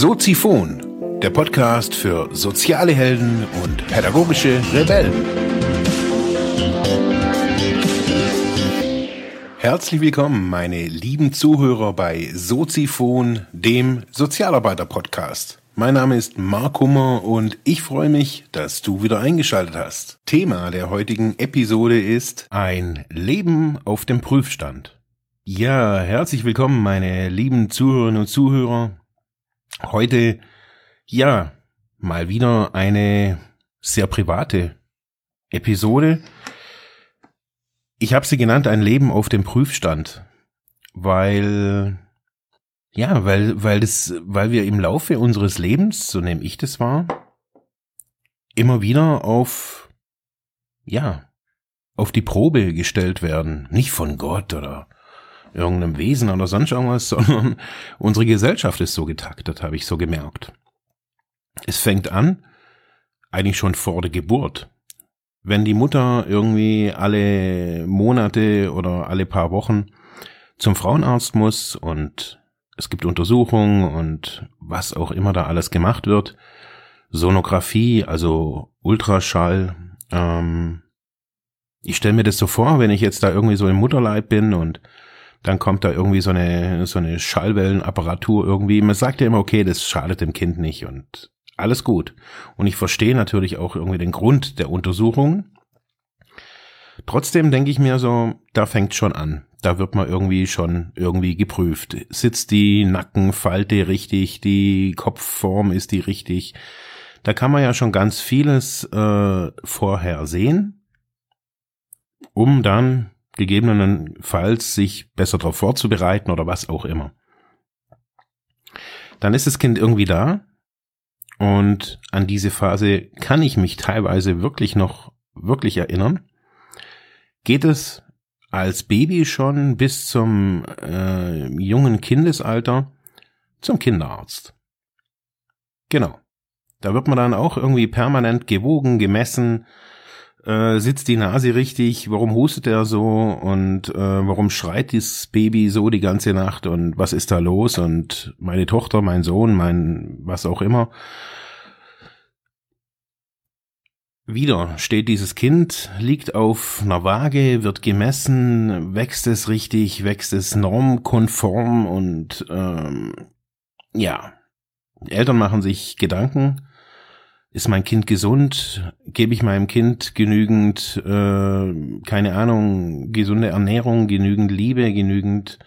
Soziphon, der Podcast für soziale Helden und pädagogische Rebellen. Herzlich willkommen, meine lieben Zuhörer bei Soziphon, dem Sozialarbeiter-Podcast. Mein Name ist Mark Hummer und ich freue mich, dass du wieder eingeschaltet hast. Thema der heutigen Episode ist ein Leben auf dem Prüfstand. Ja, herzlich willkommen, meine lieben Zuhörerinnen und Zuhörer. Heute, ja, mal wieder eine sehr private Episode. Ich habe sie genannt, ein Leben auf dem Prüfstand, weil, ja, weil, weil das, weil wir im Laufe unseres Lebens, so nehme ich das wahr, immer wieder auf, ja, auf die Probe gestellt werden. Nicht von Gott oder irgendeinem Wesen oder sonst irgendwas, sondern unsere Gesellschaft ist so getaktet, habe ich so gemerkt. Es fängt an, eigentlich schon vor der Geburt. Wenn die Mutter irgendwie alle Monate oder alle paar Wochen zum Frauenarzt muss und es gibt Untersuchungen und was auch immer da alles gemacht wird, Sonographie, also Ultraschall, ähm, ich stelle mir das so vor, wenn ich jetzt da irgendwie so im Mutterleib bin und dann kommt da irgendwie so eine, so eine Schallwellenapparatur irgendwie. Man sagt ja immer, okay, das schadet dem Kind nicht und alles gut. Und ich verstehe natürlich auch irgendwie den Grund der Untersuchung. Trotzdem denke ich mir so, da fängt schon an. Da wird man irgendwie schon irgendwie geprüft. Sitzt die Nackenfalte richtig, die Kopfform ist die richtig. Da kann man ja schon ganz vieles äh, vorher sehen, um dann gegebenenfalls sich besser darauf vorzubereiten oder was auch immer. Dann ist das Kind irgendwie da und an diese Phase kann ich mich teilweise wirklich noch wirklich erinnern. Geht es als Baby schon bis zum äh, jungen Kindesalter zum Kinderarzt. Genau. Da wird man dann auch irgendwie permanent gewogen, gemessen, äh, sitzt die Nase richtig, warum hustet er so? Und äh, warum schreit dieses Baby so die ganze Nacht? Und was ist da los? Und meine Tochter, mein Sohn, mein was auch immer. Wieder steht dieses Kind, liegt auf einer Waage, wird gemessen, wächst es richtig, wächst es normkonform? Und ähm, ja, die Eltern machen sich Gedanken ist mein Kind gesund? Gebe ich meinem Kind genügend, äh, keine Ahnung, gesunde Ernährung, genügend Liebe, genügend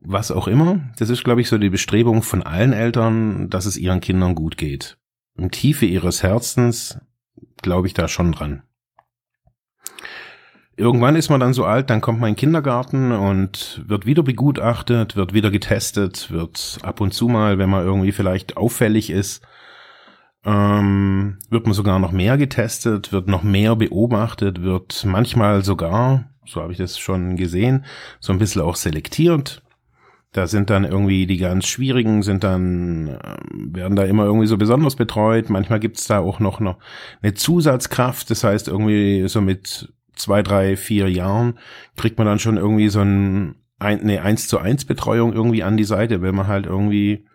was auch immer? Das ist, glaube ich, so die Bestrebung von allen Eltern, dass es ihren Kindern gut geht. Im Tiefe ihres Herzens glaube ich da schon dran. Irgendwann ist man dann so alt, dann kommt man in den Kindergarten und wird wieder begutachtet, wird wieder getestet, wird ab und zu mal, wenn man irgendwie vielleicht auffällig ist, ähm, wird man sogar noch mehr getestet, wird noch mehr beobachtet, wird manchmal sogar, so habe ich das schon gesehen, so ein bisschen auch selektiert. Da sind dann irgendwie die ganz schwierigen, sind dann, ähm, werden da immer irgendwie so besonders betreut. Manchmal gibt's da auch noch, noch eine Zusatzkraft. Das heißt, irgendwie so mit zwei, drei, vier Jahren kriegt man dann schon irgendwie so ein, eine 1 zu 1 Betreuung irgendwie an die Seite, wenn man halt irgendwie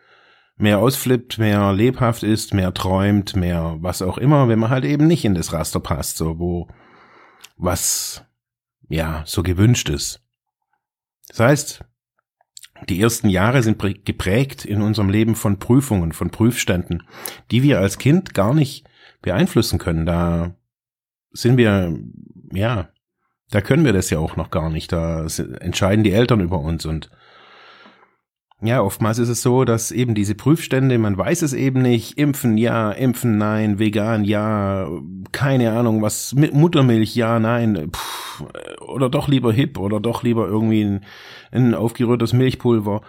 mehr ausflippt, mehr lebhaft ist, mehr träumt, mehr was auch immer, wenn man halt eben nicht in das Raster passt, so wo was ja so gewünscht ist. Das heißt, die ersten Jahre sind geprägt in unserem Leben von Prüfungen, von Prüfständen, die wir als Kind gar nicht beeinflussen können. Da sind wir, ja, da können wir das ja auch noch gar nicht. Da entscheiden die Eltern über uns und ja, oftmals ist es so, dass eben diese Prüfstände, man weiß es eben nicht, impfen ja, impfen nein, vegan ja, keine Ahnung, was mit Muttermilch ja, nein, pff, oder doch lieber hip oder doch lieber irgendwie ein, ein aufgerührtes Milchpulver.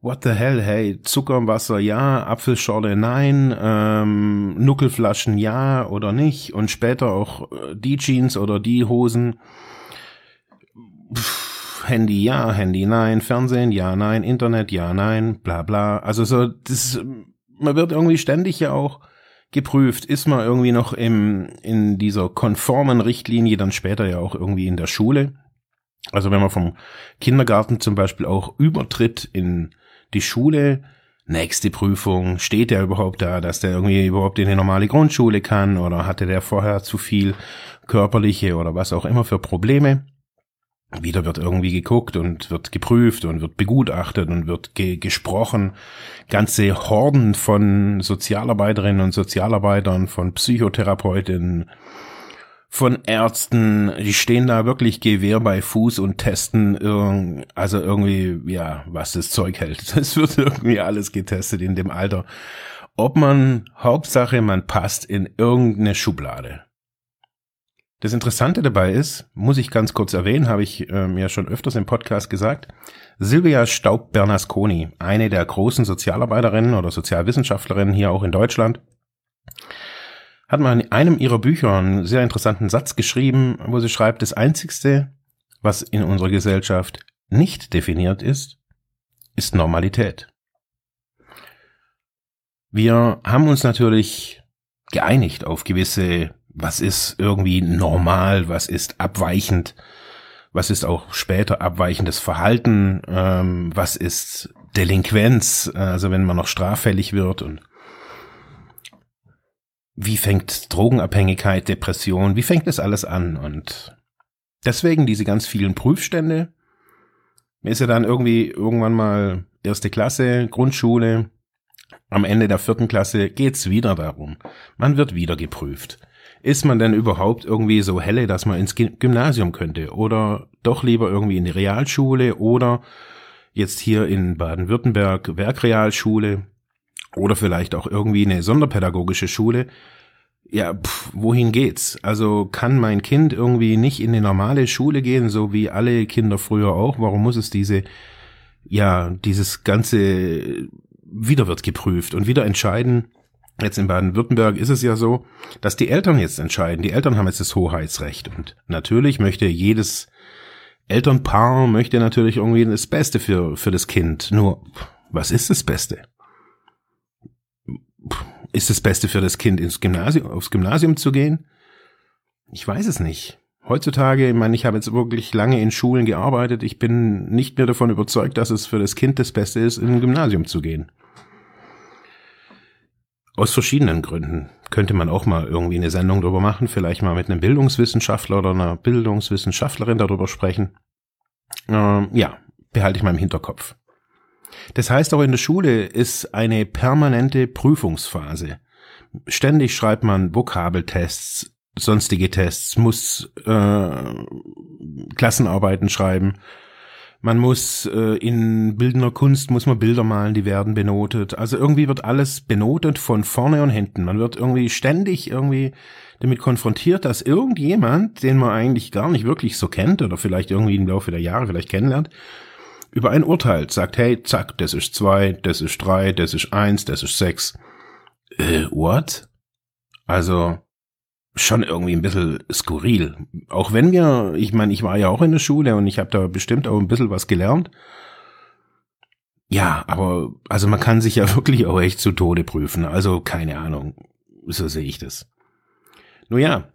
What the hell, hey, Zucker im Wasser ja, Apfelschorle nein, ähm, Nuckelflaschen ja oder nicht und später auch äh, die Jeans oder die Hosen. Pff, Handy ja, Handy nein, Fernsehen ja, nein, Internet ja, nein, bla bla. Also so, das, man wird irgendwie ständig ja auch geprüft, ist man irgendwie noch im, in dieser konformen Richtlinie, dann später ja auch irgendwie in der Schule. Also wenn man vom Kindergarten zum Beispiel auch übertritt in die Schule, nächste Prüfung, steht der überhaupt da, dass der irgendwie überhaupt in eine normale Grundschule kann oder hatte der vorher zu viel körperliche oder was auch immer für Probleme. Wieder wird irgendwie geguckt und wird geprüft und wird begutachtet und wird ge gesprochen. Ganze Horden von Sozialarbeiterinnen und Sozialarbeitern, von Psychotherapeutinnen, von Ärzten, die stehen da wirklich Gewehr bei Fuß und testen also irgendwie, ja, was das Zeug hält. Das wird irgendwie alles getestet in dem Alter. Ob man, Hauptsache, man passt in irgendeine Schublade. Das Interessante dabei ist, muss ich ganz kurz erwähnen, habe ich äh, mir schon öfters im Podcast gesagt, Silvia Staub-Bernasconi, eine der großen Sozialarbeiterinnen oder Sozialwissenschaftlerinnen hier auch in Deutschland, hat mal in einem ihrer Bücher einen sehr interessanten Satz geschrieben, wo sie schreibt, das Einzigste, was in unserer Gesellschaft nicht definiert ist, ist Normalität. Wir haben uns natürlich geeinigt auf gewisse, was ist irgendwie normal, was ist abweichend, was ist auch später abweichendes Verhalten, ähm, was ist Delinquenz, also wenn man noch straffällig wird und wie fängt Drogenabhängigkeit, Depression, wie fängt das alles an? Und deswegen diese ganz vielen Prüfstände. Mir ist ja dann irgendwie irgendwann mal erste Klasse, Grundschule. Am Ende der vierten Klasse geht's wieder darum. Man wird wieder geprüft. Ist man denn überhaupt irgendwie so helle, dass man ins Gymnasium könnte? Oder doch lieber irgendwie in die Realschule oder jetzt hier in Baden-Württemberg Werkrealschule? oder vielleicht auch irgendwie eine sonderpädagogische Schule, ja, pff, wohin geht's? Also kann mein Kind irgendwie nicht in eine normale Schule gehen, so wie alle Kinder früher auch? Warum muss es diese, ja, dieses ganze wieder wird geprüft und wieder entscheiden? Jetzt in Baden-Württemberg ist es ja so, dass die Eltern jetzt entscheiden. Die Eltern haben jetzt das Hoheitsrecht und natürlich möchte jedes Elternpaar möchte natürlich irgendwie das Beste für, für das Kind. Nur, was ist das Beste? ist das Beste für das Kind, ins Gymnasium, aufs Gymnasium zu gehen? Ich weiß es nicht. Heutzutage, ich meine, ich habe jetzt wirklich lange in Schulen gearbeitet. Ich bin nicht mehr davon überzeugt, dass es für das Kind das Beste ist, in ein Gymnasium zu gehen. Aus verschiedenen Gründen. Könnte man auch mal irgendwie eine Sendung darüber machen, vielleicht mal mit einem Bildungswissenschaftler oder einer Bildungswissenschaftlerin darüber sprechen. Ähm, ja, behalte ich mal im Hinterkopf. Das heißt auch in der Schule ist eine permanente Prüfungsphase. Ständig schreibt man Vokabeltests, sonstige Tests, muss äh, Klassenarbeiten schreiben. Man muss äh, in bildender Kunst muss man Bilder malen, die werden benotet. Also irgendwie wird alles benotet von vorne und hinten. Man wird irgendwie ständig irgendwie damit konfrontiert, dass irgendjemand, den man eigentlich gar nicht wirklich so kennt oder vielleicht irgendwie im Laufe der Jahre vielleicht kennenlernt, über ein Urteil sagt, hey, zack, das ist zwei, das ist drei, das ist eins, das ist sechs. Äh, what? Also, schon irgendwie ein bisschen skurril. Auch wenn wir, ich meine, ich war ja auch in der Schule und ich habe da bestimmt auch ein bisschen was gelernt. Ja, aber also man kann sich ja wirklich auch echt zu Tode prüfen. Also keine Ahnung. So sehe ich das. Nun ja,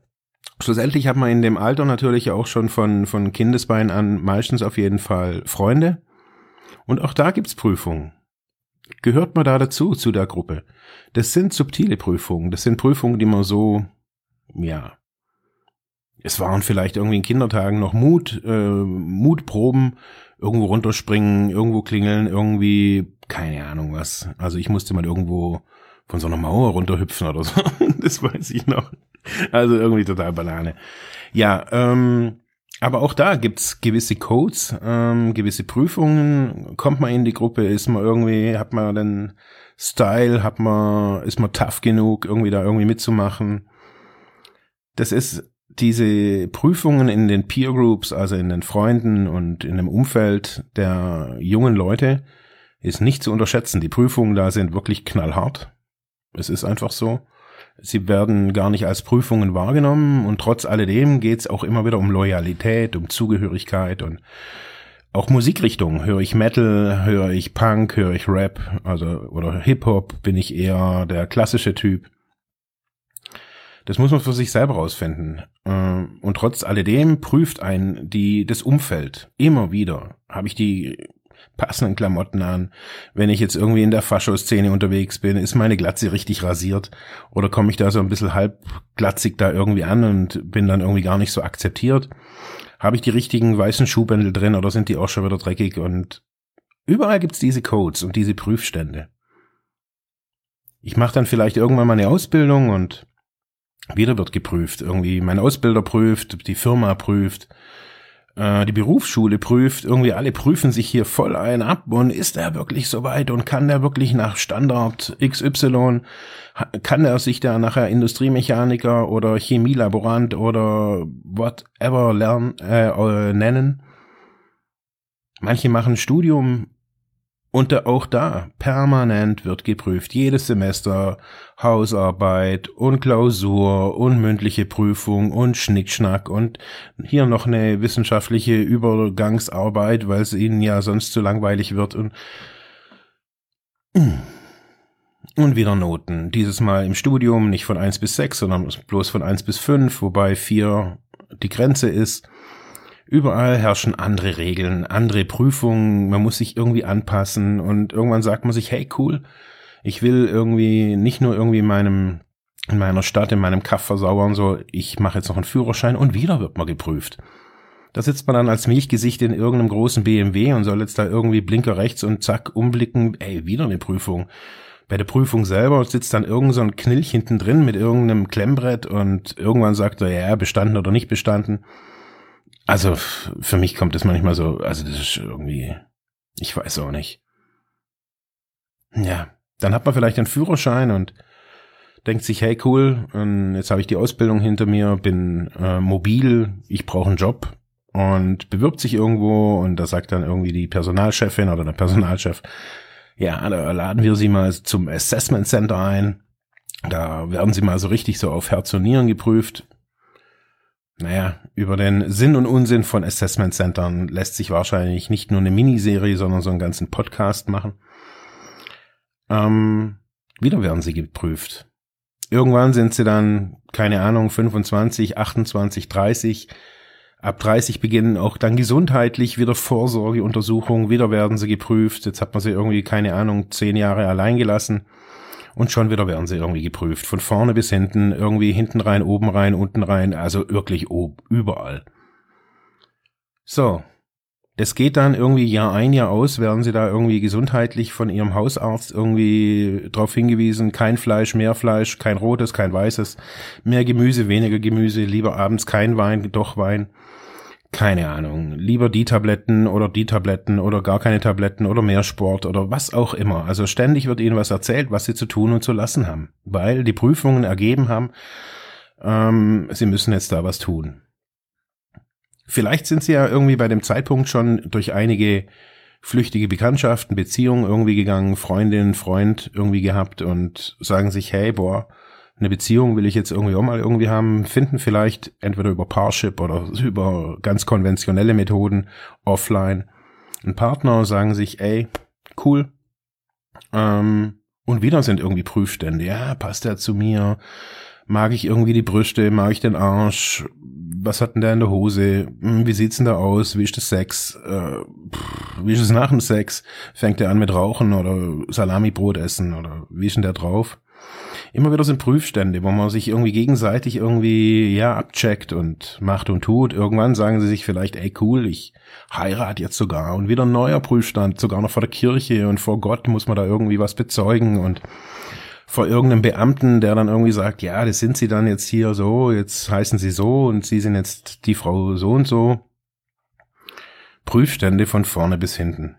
schlussendlich hat man in dem Alter natürlich auch schon von, von Kindesbein an meistens auf jeden Fall Freunde. Und auch da gibt's Prüfungen. Gehört man da dazu, zu der Gruppe? Das sind subtile Prüfungen. Das sind Prüfungen, die man so, ja, es waren vielleicht irgendwie in Kindertagen noch Mut, äh, Mutproben, irgendwo runterspringen, irgendwo klingeln, irgendwie, keine Ahnung was. Also ich musste mal irgendwo von so einer Mauer runterhüpfen oder so. das weiß ich noch. Also irgendwie total Banane. Ja, ähm, aber auch da gibt's gewisse Codes, ähm, gewisse Prüfungen. Kommt man in die Gruppe, ist man irgendwie, hat man den Style, hat man, ist man tough genug, irgendwie da irgendwie mitzumachen. Das ist diese Prüfungen in den Peer Groups, also in den Freunden und in dem Umfeld der jungen Leute, ist nicht zu unterschätzen. Die Prüfungen da sind wirklich knallhart. Es ist einfach so. Sie werden gar nicht als Prüfungen wahrgenommen und trotz alledem geht es auch immer wieder um Loyalität, um Zugehörigkeit und auch Musikrichtung. Höre ich Metal, höre ich Punk, höre ich Rap, also oder Hip-Hop, bin ich eher der klassische Typ. Das muss man für sich selber rausfinden. Äh, und trotz alledem prüft ein die das Umfeld immer wieder. Habe ich die passenden Klamotten an. Wenn ich jetzt irgendwie in der Faschoszene unterwegs bin, ist meine Glatze richtig rasiert oder komme ich da so ein bisschen halbglatzig da irgendwie an und bin dann irgendwie gar nicht so akzeptiert. Habe ich die richtigen weißen Schuhbändel drin oder sind die auch schon wieder dreckig und überall gibt's diese Codes und diese Prüfstände. Ich mache dann vielleicht irgendwann mal eine Ausbildung und wieder wird geprüft. Irgendwie mein Ausbilder prüft, die Firma prüft, äh, die Berufsschule prüft. Irgendwie alle prüfen sich hier voll ein ab und ist er wirklich soweit und kann der wirklich nach Standard XY, kann er sich da nachher Industriemechaniker oder Chemielaborant oder whatever lernen, äh, äh, nennen. Manche machen Studium und auch da, permanent wird geprüft. Jedes Semester Hausarbeit und Klausur und mündliche Prüfung und Schnickschnack und hier noch eine wissenschaftliche Übergangsarbeit, weil es ihnen ja sonst zu langweilig wird und und wieder Noten. Dieses Mal im Studium nicht von eins bis sechs, sondern bloß von eins bis fünf, wobei vier die Grenze ist. Überall herrschen andere Regeln, andere Prüfungen, man muss sich irgendwie anpassen und irgendwann sagt man sich, hey cool, ich will irgendwie nicht nur irgendwie in meinem in meiner Stadt, in meinem Kaff versauern, so ich mache jetzt noch einen Führerschein und wieder wird man geprüft. Da sitzt man dann als Milchgesicht in irgendeinem großen BMW und soll jetzt da irgendwie Blinker rechts und zack umblicken, ey, wieder eine Prüfung. Bei der Prüfung selber sitzt dann irgend so ein Knilch hinten drin mit irgendeinem Klemmbrett und irgendwann sagt er, ja, bestanden oder nicht bestanden. Also für mich kommt das manchmal so, also das ist irgendwie, ich weiß auch nicht. Ja, dann hat man vielleicht einen Führerschein und denkt sich, hey cool, jetzt habe ich die Ausbildung hinter mir, bin äh, mobil, ich brauche einen Job und bewirbt sich irgendwo und da sagt dann irgendwie die Personalchefin oder der Personalchef, ja, da laden wir Sie mal zum Assessment Center ein. Da werden Sie mal so richtig so auf Herz und Nieren geprüft naja, über den Sinn und Unsinn von Assessment Centern lässt sich wahrscheinlich nicht nur eine Miniserie, sondern so einen ganzen Podcast machen. Ähm, wieder werden sie geprüft. Irgendwann sind sie dann, keine Ahnung, 25, 28, 30. Ab 30 beginnen auch dann gesundheitlich wieder Vorsorgeuntersuchungen, wieder werden sie geprüft. Jetzt hat man sie irgendwie, keine Ahnung, zehn Jahre allein gelassen und schon wieder werden sie irgendwie geprüft. Von vorne bis hinten, irgendwie hinten rein, oben rein, unten rein, also wirklich ob, überall. So. Das geht dann irgendwie Jahr ein, Jahr aus, werden sie da irgendwie gesundheitlich von ihrem Hausarzt irgendwie darauf hingewiesen, kein Fleisch, mehr Fleisch, kein rotes, kein weißes, mehr Gemüse, weniger Gemüse, lieber abends kein Wein, doch Wein keine Ahnung, lieber die Tabletten oder die Tabletten oder gar keine Tabletten oder mehr Sport oder was auch immer. Also ständig wird ihnen was erzählt, was sie zu tun und zu lassen haben, weil die Prüfungen ergeben haben, ähm, sie müssen jetzt da was tun. Vielleicht sind sie ja irgendwie bei dem Zeitpunkt schon durch einige flüchtige Bekanntschaften, Beziehungen irgendwie gegangen, Freundin, Freund irgendwie gehabt und sagen sich, hey, boah, eine Beziehung will ich jetzt irgendwie auch mal irgendwie haben, finden vielleicht entweder über Parship oder über ganz konventionelle Methoden offline einen Partner, sagen sich, ey, cool. Ähm, und wieder sind irgendwie Prüfstände. Ja, passt er zu mir? Mag ich irgendwie die Brüste? Mag ich den Arsch? Was hat denn der in der Hose? Hm, wie sieht's denn da aus? Wie ist das Sex? Äh, wie ist es nach dem Sex? Fängt er an mit Rauchen oder Salamibrot essen oder wie ist denn der drauf? Immer wieder sind Prüfstände, wo man sich irgendwie gegenseitig irgendwie, ja, abcheckt und macht und tut. Irgendwann sagen sie sich vielleicht, ey, cool, ich heirate jetzt sogar und wieder ein neuer Prüfstand, sogar noch vor der Kirche und vor Gott muss man da irgendwie was bezeugen und vor irgendeinem Beamten, der dann irgendwie sagt, ja, das sind sie dann jetzt hier so, jetzt heißen sie so und sie sind jetzt die Frau so und so. Prüfstände von vorne bis hinten.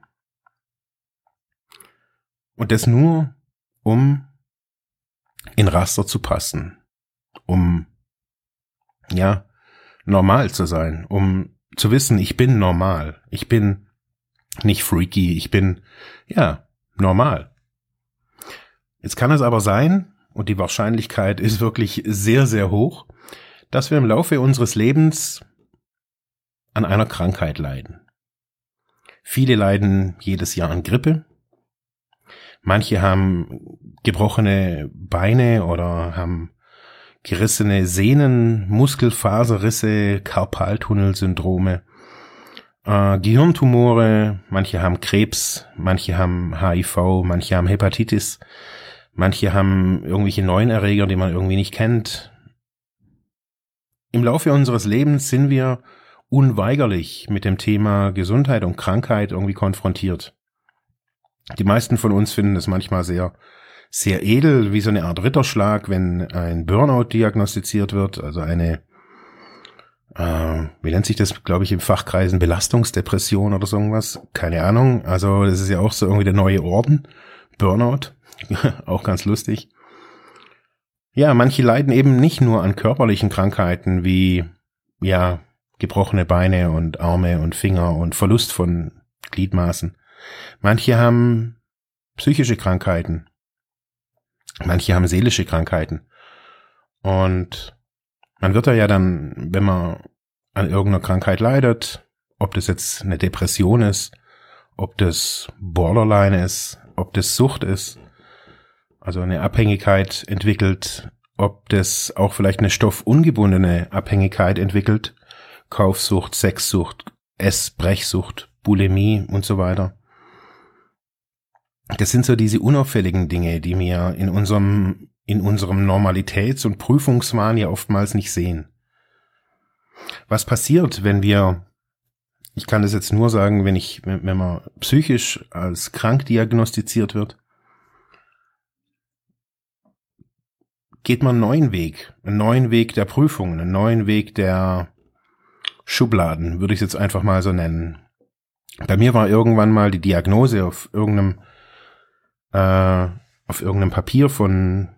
Und das nur, um in Raster zu passen, um ja normal zu sein, um zu wissen, ich bin normal, ich bin nicht freaky, ich bin ja normal. Jetzt kann es aber sein, und die Wahrscheinlichkeit ist wirklich sehr, sehr hoch, dass wir im Laufe unseres Lebens an einer Krankheit leiden. Viele leiden jedes Jahr an Grippe, Manche haben gebrochene Beine oder haben gerissene Sehnen, Muskelfaserrisse, Karpaltunnelsyndrome. äh, Gehirntumore, manche haben Krebs, manche haben HIV, manche haben Hepatitis, manche haben irgendwelche neuen Erreger, die man irgendwie nicht kennt. Im Laufe unseres Lebens sind wir unweigerlich mit dem Thema Gesundheit und Krankheit irgendwie konfrontiert. Die meisten von uns finden es manchmal sehr, sehr edel, wie so eine Art Ritterschlag, wenn ein Burnout diagnostiziert wird, also eine äh, wie nennt sich das, glaube ich, im Fachkreisen Belastungsdepression oder so irgendwas? Keine Ahnung. Also das ist ja auch so irgendwie der neue Orden. Burnout. auch ganz lustig. Ja, manche leiden eben nicht nur an körperlichen Krankheiten wie, ja, gebrochene Beine und Arme und Finger und Verlust von Gliedmaßen. Manche haben psychische Krankheiten. Manche haben seelische Krankheiten. Und man wird da ja dann, wenn man an irgendeiner Krankheit leidet, ob das jetzt eine Depression ist, ob das Borderline ist, ob das Sucht ist, also eine Abhängigkeit entwickelt, ob das auch vielleicht eine stoffungebundene Abhängigkeit entwickelt, Kaufsucht, Sexsucht, Essbrechsucht, Bulimie und so weiter. Das sind so diese unauffälligen Dinge, die mir in unserem in unserem Normalitäts- und Prüfungswahn ja oftmals nicht sehen. Was passiert, wenn wir, ich kann das jetzt nur sagen, wenn ich, wenn man psychisch als krank diagnostiziert wird, geht man einen neuen Weg, einen neuen Weg der Prüfungen, einen neuen Weg der Schubladen, würde ich es jetzt einfach mal so nennen. Bei mir war irgendwann mal die Diagnose auf irgendeinem äh, auf irgendeinem Papier von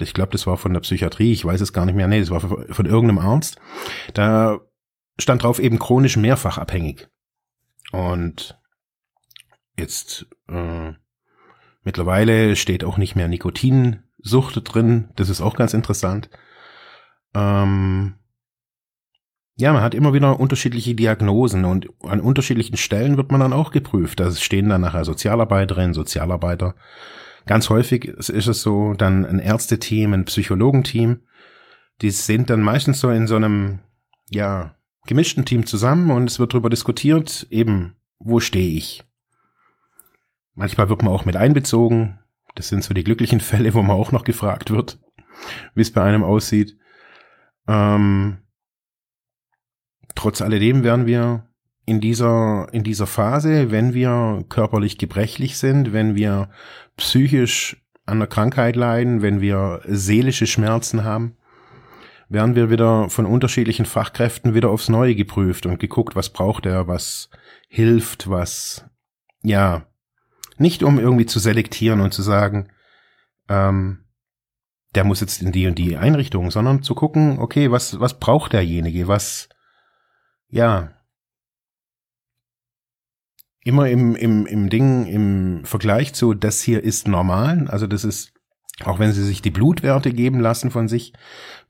ich glaube, das war von der Psychiatrie, ich weiß es gar nicht mehr, nee, das war von, irgendeinem Arzt. Da stand drauf eben chronisch mehrfach abhängig. Und jetzt äh, mittlerweile steht auch nicht mehr Nikotinsucht drin, das ist auch ganz interessant. Ähm, ja, man hat immer wieder unterschiedliche Diagnosen und an unterschiedlichen Stellen wird man dann auch geprüft. Da stehen dann nachher Sozialarbeiterinnen, Sozialarbeiter Ganz häufig ist es so, dann ein Ärzteteam, ein Psychologenteam, die sind dann meistens so in so einem, ja, gemischten Team zusammen und es wird darüber diskutiert, eben, wo stehe ich? Manchmal wird man auch mit einbezogen. Das sind so die glücklichen Fälle, wo man auch noch gefragt wird, wie es bei einem aussieht. Ähm, trotz alledem werden wir in dieser, in dieser Phase, wenn wir körperlich gebrechlich sind, wenn wir psychisch an der Krankheit leiden, wenn wir seelische Schmerzen haben, werden wir wieder von unterschiedlichen Fachkräften wieder aufs Neue geprüft und geguckt, was braucht er, was hilft, was, ja, nicht um irgendwie zu selektieren und zu sagen, ähm, der muss jetzt in die und die Einrichtung, sondern zu gucken, okay, was, was braucht derjenige, was, ja, immer im, im, im Ding, im Vergleich zu, das hier ist normal, also das ist, auch wenn sie sich die Blutwerte geben lassen von sich,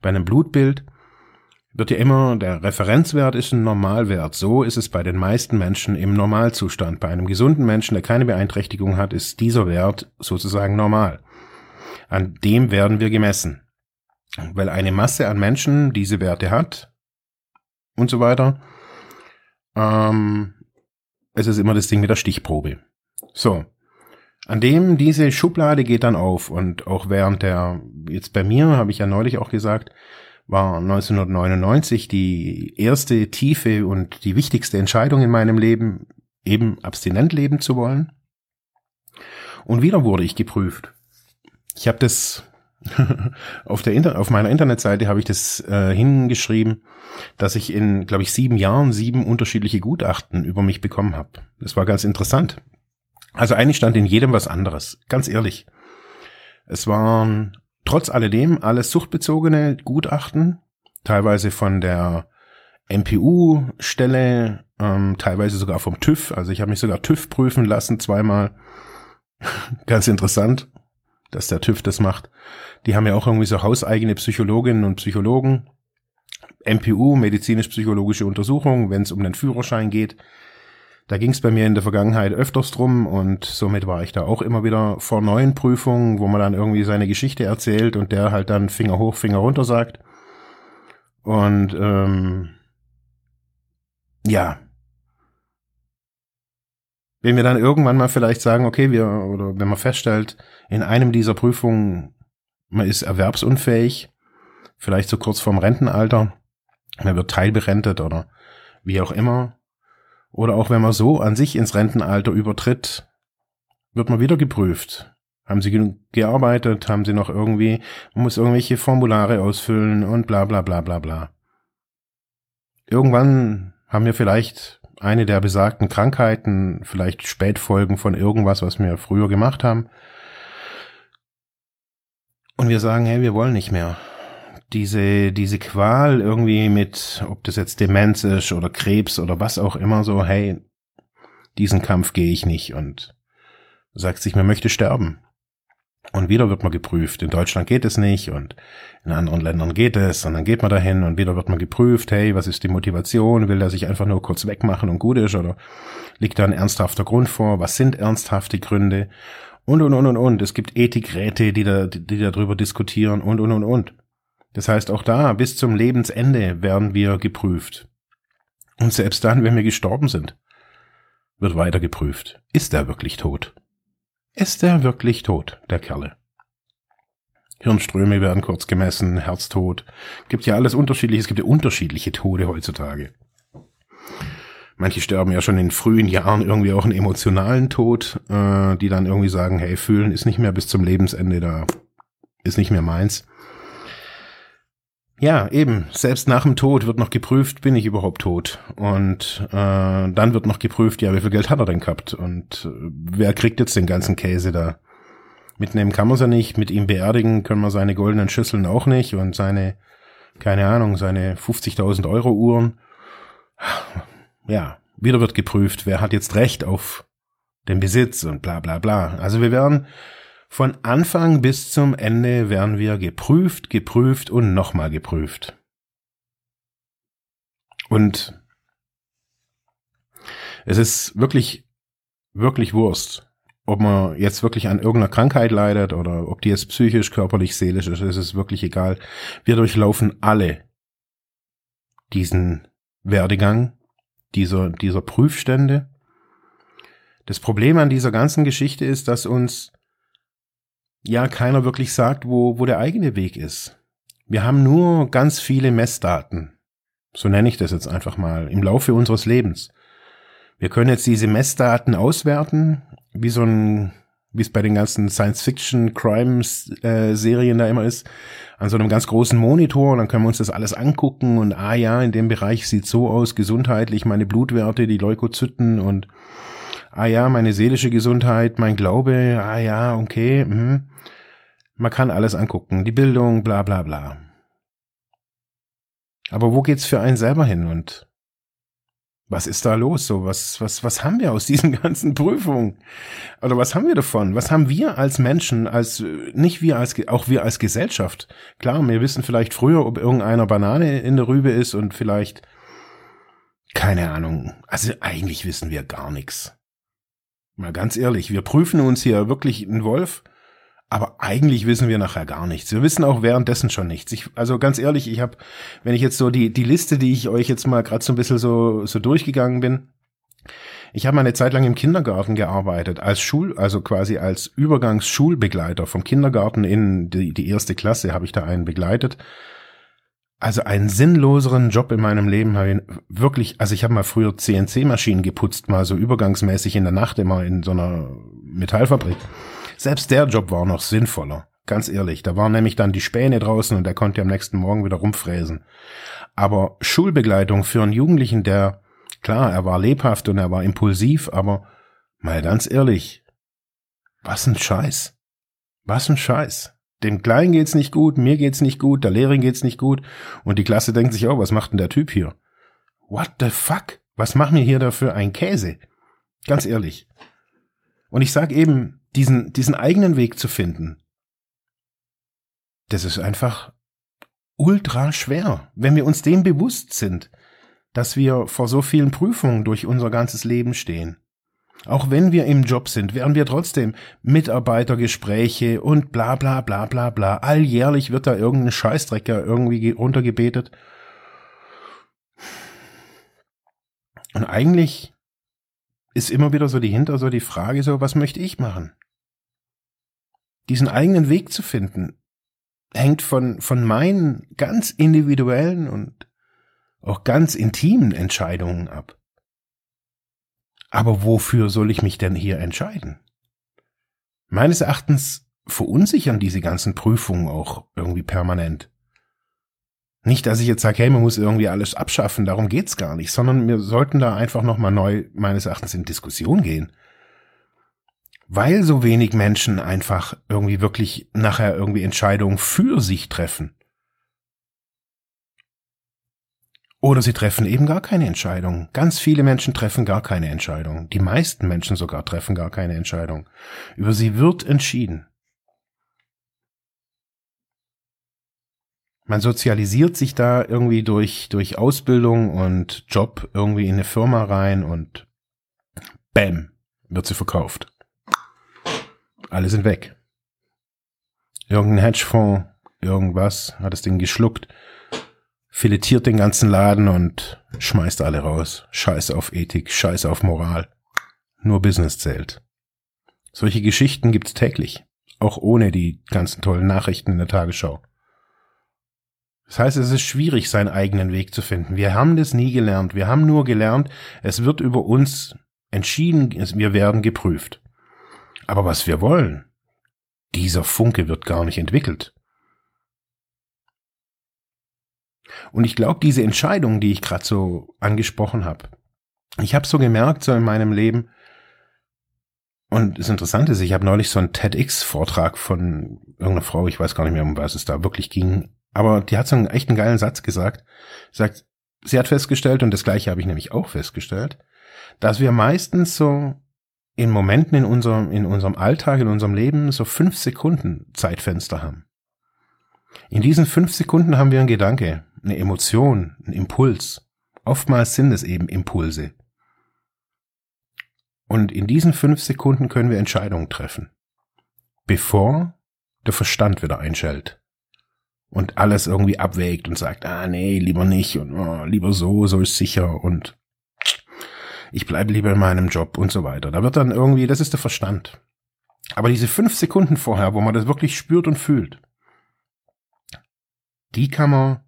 bei einem Blutbild, wird ja immer, der Referenzwert ist ein Normalwert. So ist es bei den meisten Menschen im Normalzustand. Bei einem gesunden Menschen, der keine Beeinträchtigung hat, ist dieser Wert sozusagen normal. An dem werden wir gemessen. Weil eine Masse an Menschen diese Werte hat und so weiter, ähm, es ist immer das Ding mit der Stichprobe. So. An dem diese Schublade geht dann auf und auch während der, jetzt bei mir, habe ich ja neulich auch gesagt, war 1999 die erste tiefe und die wichtigste Entscheidung in meinem Leben, eben abstinent leben zu wollen. Und wieder wurde ich geprüft. Ich habe das auf, der Inter auf meiner Internetseite habe ich das äh, hingeschrieben, dass ich in, glaube ich, sieben Jahren sieben unterschiedliche Gutachten über mich bekommen habe. Das war ganz interessant. Also eigentlich stand in jedem was anderes, ganz ehrlich. Es waren trotz alledem alles suchtbezogene Gutachten, teilweise von der MPU-Stelle, ähm, teilweise sogar vom TÜV. Also ich habe mich sogar TÜV prüfen lassen zweimal. ganz interessant dass der TÜV das macht. Die haben ja auch irgendwie so hauseigene Psychologinnen und Psychologen. MPU, medizinisch-psychologische Untersuchung, wenn es um den Führerschein geht. Da ging es bei mir in der Vergangenheit öfters drum und somit war ich da auch immer wieder vor neuen Prüfungen, wo man dann irgendwie seine Geschichte erzählt und der halt dann Finger hoch, Finger runter sagt. Und ähm, ja, Wenn wir dann irgendwann mal vielleicht sagen, okay, wir, oder wenn man feststellt, in einem dieser Prüfungen, man ist erwerbsunfähig, vielleicht so kurz vorm Rentenalter, man wird teilberentet oder wie auch immer, oder auch wenn man so an sich ins Rentenalter übertritt, wird man wieder geprüft. Haben Sie genug gearbeitet? Haben Sie noch irgendwie, man muss irgendwelche Formulare ausfüllen und bla bla bla bla bla. Irgendwann haben wir vielleicht eine der besagten Krankheiten, vielleicht Spätfolgen von irgendwas, was wir früher gemacht haben. Und wir sagen, hey, wir wollen nicht mehr. Diese, diese Qual irgendwie mit, ob das jetzt Demenz ist oder Krebs oder was auch immer, so, hey, diesen Kampf gehe ich nicht und sagt sich, man möchte sterben. Und wieder wird man geprüft. In Deutschland geht es nicht und in anderen Ländern geht es. Und dann geht man dahin und wieder wird man geprüft. Hey, was ist die Motivation? Will er sich einfach nur kurz wegmachen und gut ist? Oder liegt da ein ernsthafter Grund vor? Was sind ernsthafte Gründe? Und, und, und, und, und. Es gibt Ethikräte, die da, die, die darüber diskutieren und, und, und, und. Das heißt, auch da, bis zum Lebensende werden wir geprüft. Und selbst dann, wenn wir gestorben sind, wird weiter geprüft. Ist er wirklich tot? Ist er wirklich tot, der Kerle? Hirnströme werden kurz gemessen, Herztod. Gibt ja alles unterschiedlich. Es gibt ja unterschiedliche Tode heutzutage. Manche sterben ja schon in frühen Jahren irgendwie auch einen emotionalen Tod, äh, die dann irgendwie sagen, hey, fühlen ist nicht mehr bis zum Lebensende da, ist nicht mehr meins. Ja, eben. Selbst nach dem Tod wird noch geprüft, bin ich überhaupt tot? Und äh, dann wird noch geprüft, ja, wie viel Geld hat er denn gehabt? Und äh, wer kriegt jetzt den ganzen Käse da? Mitnehmen kann man ja nicht, mit ihm beerdigen können wir seine goldenen Schüsseln auch nicht und seine, keine Ahnung, seine 50.000 Euro Uhren. Ja, wieder wird geprüft, wer hat jetzt Recht auf den Besitz und bla bla bla. Also wir werden von Anfang bis zum Ende werden wir geprüft, geprüft und nochmal geprüft. Und es ist wirklich, wirklich Wurst, ob man jetzt wirklich an irgendeiner Krankheit leidet oder ob die jetzt psychisch, körperlich, seelisch ist, es ist wirklich egal. Wir durchlaufen alle diesen Werdegang dieser, dieser Prüfstände. Das Problem an dieser ganzen Geschichte ist, dass uns ja keiner wirklich sagt, wo, wo der eigene Weg ist. Wir haben nur ganz viele Messdaten. So nenne ich das jetzt einfach mal, im Laufe unseres Lebens. Wir können jetzt diese Messdaten auswerten, wie so ein, wie es bei den ganzen Science-Fiction-Crimes-Serien äh, da immer ist, an so einem ganz großen Monitor und dann können wir uns das alles angucken und ah ja, in dem Bereich sieht so aus, gesundheitlich, meine Blutwerte, die Leukozyten und ah ja, meine seelische Gesundheit, mein Glaube, ah ja, okay, hm. man kann alles angucken, die Bildung, bla bla bla. Aber wo geht's für einen selber hin und was ist da los? So, was, was, was haben wir aus diesen ganzen Prüfungen? Oder was haben wir davon? Was haben wir als Menschen, als, nicht wir als, auch wir als Gesellschaft? Klar, wir wissen vielleicht früher, ob irgendeiner Banane in der Rübe ist und vielleicht, keine Ahnung. Also eigentlich wissen wir gar nichts. Mal ganz ehrlich, wir prüfen uns hier wirklich einen Wolf, aber eigentlich wissen wir nachher gar nichts. Wir wissen auch währenddessen schon nichts. Ich, also ganz ehrlich, ich habe, wenn ich jetzt so die die Liste, die ich euch jetzt mal gerade so ein bisschen so so durchgegangen bin, ich habe eine Zeit lang im Kindergarten gearbeitet, als Schul, also quasi als Übergangsschulbegleiter vom Kindergarten in die, die erste Klasse habe ich da einen begleitet. Also einen sinnloseren Job in meinem Leben habe ich wirklich, also ich habe mal früher CNC-Maschinen geputzt, mal so übergangsmäßig in der Nacht immer in so einer Metallfabrik. Selbst der Job war noch sinnvoller, ganz ehrlich. Da waren nämlich dann die Späne draußen und der konnte am nächsten Morgen wieder rumfräsen. Aber Schulbegleitung für einen Jugendlichen, der, klar, er war lebhaft und er war impulsiv, aber mal ganz ehrlich, was ein Scheiß. Was ein Scheiß. Dem Kleinen geht's nicht gut, mir geht's nicht gut, der Lehrerin geht's nicht gut und die Klasse denkt sich, oh, was macht denn der Typ hier? What the fuck? Was machen wir hier dafür ein Käse? Ganz ehrlich. Und ich sag eben, diesen, diesen eigenen Weg zu finden, das ist einfach ultra schwer, wenn wir uns dem bewusst sind, dass wir vor so vielen Prüfungen durch unser ganzes Leben stehen. Auch wenn wir im Job sind, werden wir trotzdem Mitarbeitergespräche und bla bla bla bla bla. Alljährlich wird da irgendein Scheißdrecker irgendwie runtergebetet. Und eigentlich ist immer wieder so die hinter so die Frage so, was möchte ich machen? Diesen eigenen Weg zu finden, hängt von, von meinen ganz individuellen und auch ganz intimen Entscheidungen ab. Aber wofür soll ich mich denn hier entscheiden? Meines Erachtens verunsichern diese ganzen Prüfungen auch irgendwie permanent. Nicht, dass ich jetzt sage, hey, man muss irgendwie alles abschaffen, darum geht's gar nicht, sondern wir sollten da einfach nochmal neu, meines Erachtens, in Diskussion gehen. Weil so wenig Menschen einfach irgendwie wirklich nachher irgendwie Entscheidungen für sich treffen. Oder sie treffen eben gar keine Entscheidung. Ganz viele Menschen treffen gar keine Entscheidung. Die meisten Menschen sogar treffen gar keine Entscheidung. Über sie wird entschieden. Man sozialisiert sich da irgendwie durch, durch Ausbildung und Job irgendwie in eine Firma rein und bam, wird sie verkauft. Alle sind weg. Irgendein Hedgefonds, irgendwas hat das Ding geschluckt filetiert den ganzen Laden und schmeißt alle raus. Scheiß auf Ethik, scheiß auf Moral. Nur Business zählt. Solche Geschichten gibt's täglich. Auch ohne die ganzen tollen Nachrichten in der Tagesschau. Das heißt, es ist schwierig, seinen eigenen Weg zu finden. Wir haben das nie gelernt. Wir haben nur gelernt, es wird über uns entschieden, wir werden geprüft. Aber was wir wollen, dieser Funke wird gar nicht entwickelt. Und ich glaube, diese Entscheidung, die ich gerade so angesprochen habe, ich habe so gemerkt, so in meinem Leben, und das Interessante ist, ich habe neulich so einen TEDx-Vortrag von irgendeiner Frau, ich weiß gar nicht mehr, um was es da wirklich ging, aber die hat so einen echt einen geilen Satz gesagt. Sie sagt, sie hat festgestellt, und das gleiche habe ich nämlich auch festgestellt, dass wir meistens so in Momenten in unserem, in unserem Alltag, in unserem Leben so fünf Sekunden Zeitfenster haben. In diesen fünf Sekunden haben wir einen Gedanke eine Emotion, ein Impuls. Oftmals sind es eben Impulse. Und in diesen fünf Sekunden können wir Entscheidungen treffen, bevor der Verstand wieder einschaltet und alles irgendwie abwägt und sagt, ah nee, lieber nicht und oh, lieber so, so ist sicher und ich bleibe lieber in meinem Job und so weiter. Da wird dann irgendwie, das ist der Verstand. Aber diese fünf Sekunden vorher, wo man das wirklich spürt und fühlt, die kann man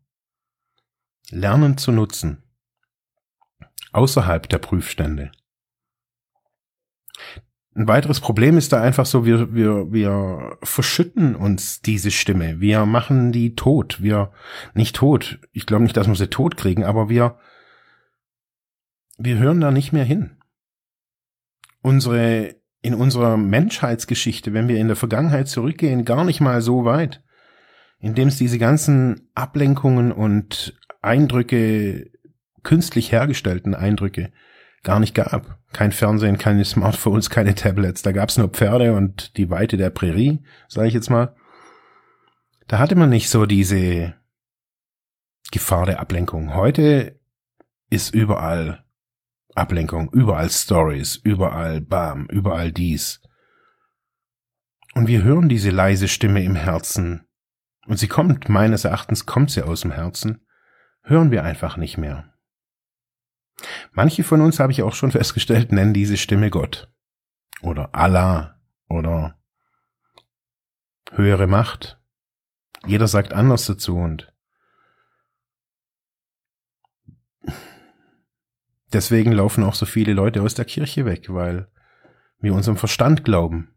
Lernen zu nutzen. Außerhalb der Prüfstände. Ein weiteres Problem ist da einfach so, wir, wir, wir verschütten uns diese Stimme. Wir machen die tot. Wir, nicht tot. Ich glaube nicht, dass wir sie tot kriegen, aber wir, wir hören da nicht mehr hin. Unsere, in unserer Menschheitsgeschichte, wenn wir in der Vergangenheit zurückgehen, gar nicht mal so weit, indem es diese ganzen Ablenkungen und Eindrücke, künstlich hergestellten Eindrücke gar nicht gab. Kein Fernsehen, keine Smartphones, keine Tablets. Da gab's nur Pferde und die Weite der Prärie, sage ich jetzt mal. Da hatte man nicht so diese Gefahr der Ablenkung. Heute ist überall Ablenkung, überall Stories, überall Bam, überall dies. Und wir hören diese leise Stimme im Herzen. Und sie kommt, meines Erachtens kommt sie aus dem Herzen hören wir einfach nicht mehr. Manche von uns, habe ich auch schon festgestellt, nennen diese Stimme Gott oder Allah oder höhere Macht. Jeder sagt anders dazu und deswegen laufen auch so viele Leute aus der Kirche weg, weil wir unserem Verstand glauben.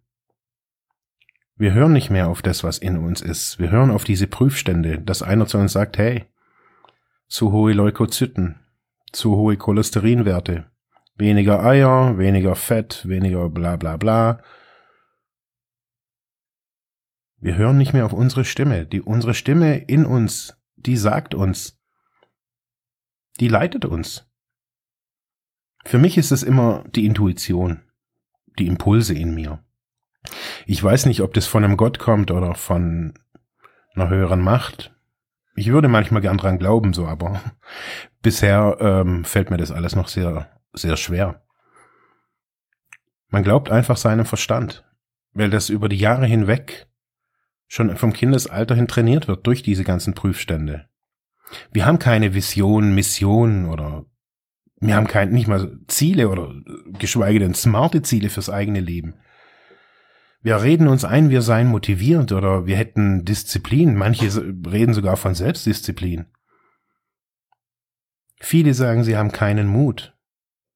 Wir hören nicht mehr auf das, was in uns ist. Wir hören auf diese Prüfstände, dass einer zu uns sagt, hey, zu hohe Leukozyten, zu hohe Cholesterinwerte, weniger Eier, weniger Fett, weniger bla bla bla. Wir hören nicht mehr auf unsere Stimme. Die, unsere Stimme in uns, die sagt uns, die leitet uns. Für mich ist es immer die Intuition, die Impulse in mir. Ich weiß nicht, ob das von einem Gott kommt oder von einer höheren Macht. Ich würde manchmal gern dran glauben, so, aber bisher ähm, fällt mir das alles noch sehr, sehr schwer. Man glaubt einfach seinem Verstand, weil das über die Jahre hinweg schon vom Kindesalter hin trainiert wird durch diese ganzen Prüfstände. Wir haben keine Vision, Mission oder Wir haben kein, nicht mal Ziele oder geschweige denn smarte Ziele fürs eigene Leben. Wir reden uns ein, wir seien motivierend oder wir hätten Disziplin. Manche reden sogar von Selbstdisziplin. Viele sagen, sie haben keinen Mut.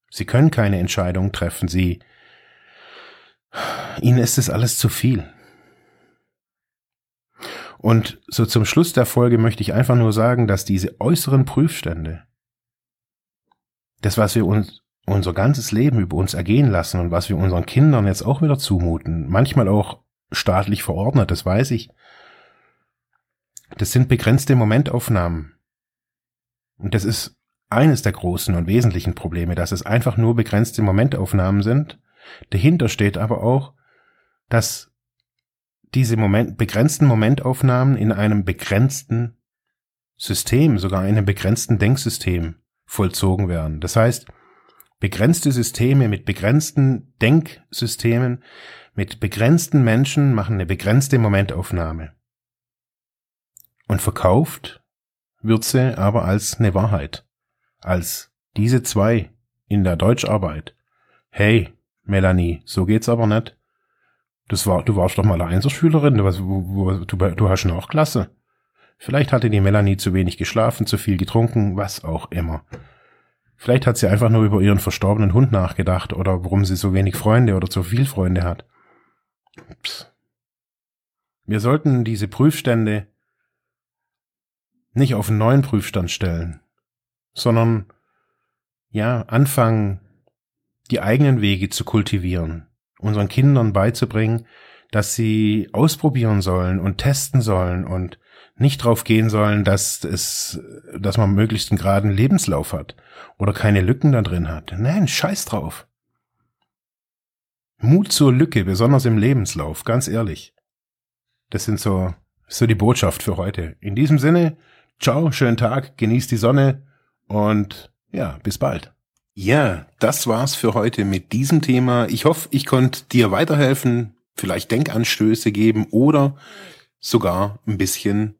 Sie können keine Entscheidung treffen. Sie, ihnen ist es alles zu viel. Und so zum Schluss der Folge möchte ich einfach nur sagen, dass diese äußeren Prüfstände, das, was wir uns unser ganzes Leben über uns ergehen lassen und was wir unseren Kindern jetzt auch wieder zumuten, manchmal auch staatlich verordnet, das weiß ich, das sind begrenzte Momentaufnahmen. Und das ist eines der großen und wesentlichen Probleme, dass es einfach nur begrenzte Momentaufnahmen sind. Dahinter steht aber auch, dass diese Moment, begrenzten Momentaufnahmen in einem begrenzten System, sogar in einem begrenzten Denksystem vollzogen werden. Das heißt, begrenzte Systeme mit begrenzten Denksystemen, mit begrenzten Menschen machen eine begrenzte Momentaufnahme. Und verkauft wird sie aber als eine Wahrheit. Als diese zwei in der Deutscharbeit. Hey, Melanie, so geht's aber nicht. Das war, du warst doch mal eine Einserschülerin, du, wo, du, du hast Nachklasse. Vielleicht hatte die Melanie zu wenig geschlafen, zu viel getrunken, was auch immer. Vielleicht hat sie einfach nur über ihren verstorbenen Hund nachgedacht oder warum sie so wenig Freunde oder zu viel Freunde hat. Psst. Wir sollten diese Prüfstände nicht auf einen neuen Prüfstand stellen, sondern ja, anfangen, die eigenen Wege zu kultivieren, unseren Kindern beizubringen, dass sie ausprobieren sollen und testen sollen und nicht drauf gehen sollen, dass es, dass man möglichst einen geraden Lebenslauf hat oder keine Lücken da drin hat. Nein, scheiß drauf. Mut zur Lücke, besonders im Lebenslauf, ganz ehrlich. Das sind so, so die Botschaft für heute. In diesem Sinne, ciao, schönen Tag, genießt die Sonne und ja, bis bald. Ja, das war's für heute mit diesem Thema. Ich hoffe, ich konnte dir weiterhelfen, vielleicht Denkanstöße geben oder sogar ein bisschen